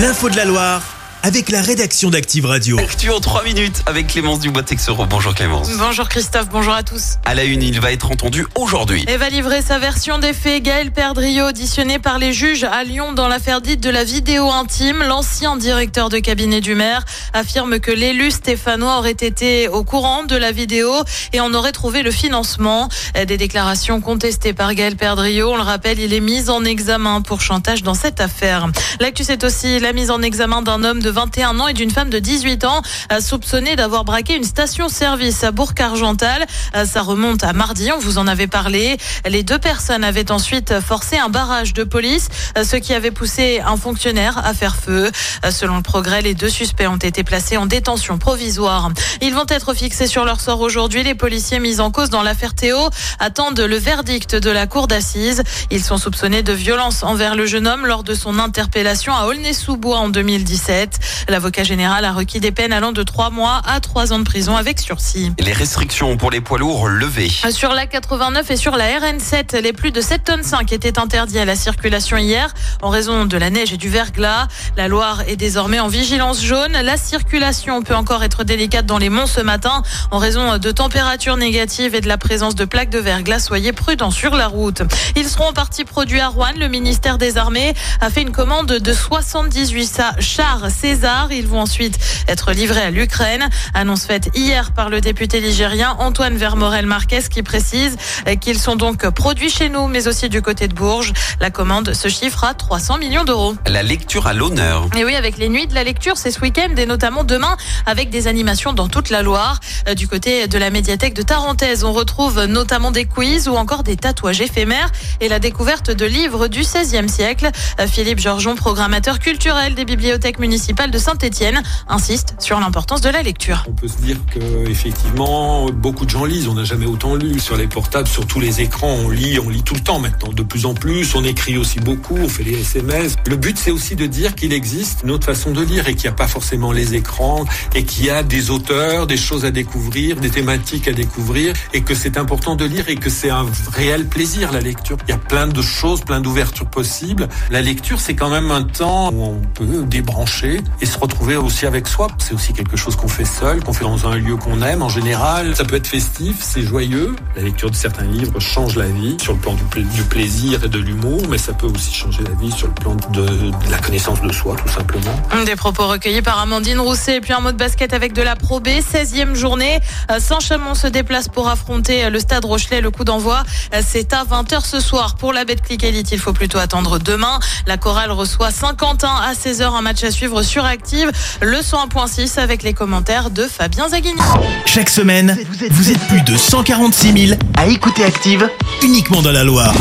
L'info de la Loire avec la rédaction d'Active Radio. Actu en 3 minutes avec Clémence Dubois-Texero. Bonjour Clémence. Bonjour Christophe, bonjour à tous. À la une, il va être entendu aujourd'hui. Et va livrer sa version des faits. Gaël Perdriau, auditionné par les juges à Lyon dans l'affaire dite de la vidéo intime. L'ancien directeur de cabinet du maire affirme que l'élu stéphanois aurait été au courant de la vidéo et en aurait trouvé le financement. Des déclarations contestées par Gaël Perdriau. On le rappelle, il est mis en examen pour chantage dans cette affaire. L'actu, c'est aussi la mise en examen d'un homme de 21 ans et d'une femme de 18 ans soupçonnés d'avoir braqué une station-service à Bourg-Argental. Ça remonte à mardi, on vous en avait parlé. Les deux personnes avaient ensuite forcé un barrage de police, ce qui avait poussé un fonctionnaire à faire feu. Selon le progrès, les deux suspects ont été placés en détention provisoire. Ils vont être fixés sur leur sort aujourd'hui. Les policiers mis en cause dans l'affaire Théo attendent le verdict de la cour d'assises. Ils sont soupçonnés de violence envers le jeune homme lors de son interpellation à Aulnay-sous-Bois en 2017. L'avocat général a requis des peines allant de 3 mois à 3 ans de prison avec sursis. Les restrictions pour les poids lourds levées. Sur la 89 et sur la RN7, les plus de 7 tonnes 5 étaient interdits à la circulation hier en raison de la neige et du verglas. La Loire est désormais en vigilance jaune. La circulation peut encore être délicate dans les monts ce matin en raison de températures négatives et de la présence de plaques de verglas. Soyez prudents sur la route. Ils seront en partie produits à Rouen. Le ministère des Armées a fait une commande de 78 chars César. Ils vont ensuite être livrés à l'Ukraine. Annonce faite hier par le député ligérien Antoine Vermorel Marquez qui précise qu'ils sont donc produits chez nous, mais aussi du côté de Bourges. La commande se chiffre à 300 millions d'euros. La lecture à l'honneur. Et oui, avec les nuits de la lecture, c'est ce week-end et notamment demain avec des animations dans toute la Loire. Du côté de la médiathèque de Tarentaise, on retrouve notamment des quiz ou encore des tatouages éphémères et la découverte de livres du XVIe siècle. Philippe Georgeon, programmateur culturel des bibliothèques municipales de Saint-Étienne, insiste sur l'importance de la lecture. On peut se dire que effectivement beaucoup de gens lisent. On n'a jamais autant lu sur les portables, sur tous les écrans. On lit, on lit tout le temps maintenant, de plus en plus. On écrit aussi beaucoup, on fait des SMS. Le but c'est aussi de dire qu'il existe une autre façon de lire et qu'il n'y a pas forcément les écrans et qu'il y a des auteurs, des choses à découvrir, des thématiques à découvrir et que c'est important de lire et que c'est un réel plaisir la lecture. Il y a plein de choses, plein d'ouvertures possibles. La lecture c'est quand même un temps où on peut débrancher et se retrouver aussi avec soi. C'est aussi quelque chose qu'on fait seul, qu'on fait dans un lieu qu'on aime en général. Ça peut être festif, c'est joyeux. La lecture de certains livres change la vie sur le plan du, pla du plaisir et de l'humour, mais ça peut aussi changer la vie sur le plan de, la connaissance de soi, tout simplement. Des propos recueillis par Amandine Rousset et puis un mot de basket avec de la Pro B. 16e journée. Saint-Chamond se déplace pour affronter le Stade Rochelet. Le coup d'envoi, c'est à 20h ce soir. Pour la bête click Elite, il faut plutôt attendre demain. La chorale reçoit Saint-Quentin à 16h. Un match à suivre Active. Le 101.6 avec les commentaires de Fabien Zaghini. Chaque semaine, vous êtes plus de 146 000 à écouter Active uniquement dans la Loire.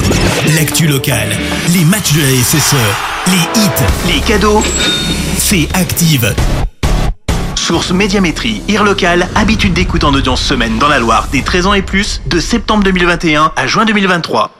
L'actu locale, les matchs de la SSE, les hits, les cadeaux, c'est Active. Source Médiamétrie, IR local, habitude d'écoute en audience semaine dans la Loire des 13 ans et plus, de septembre 2021 à juin 2023.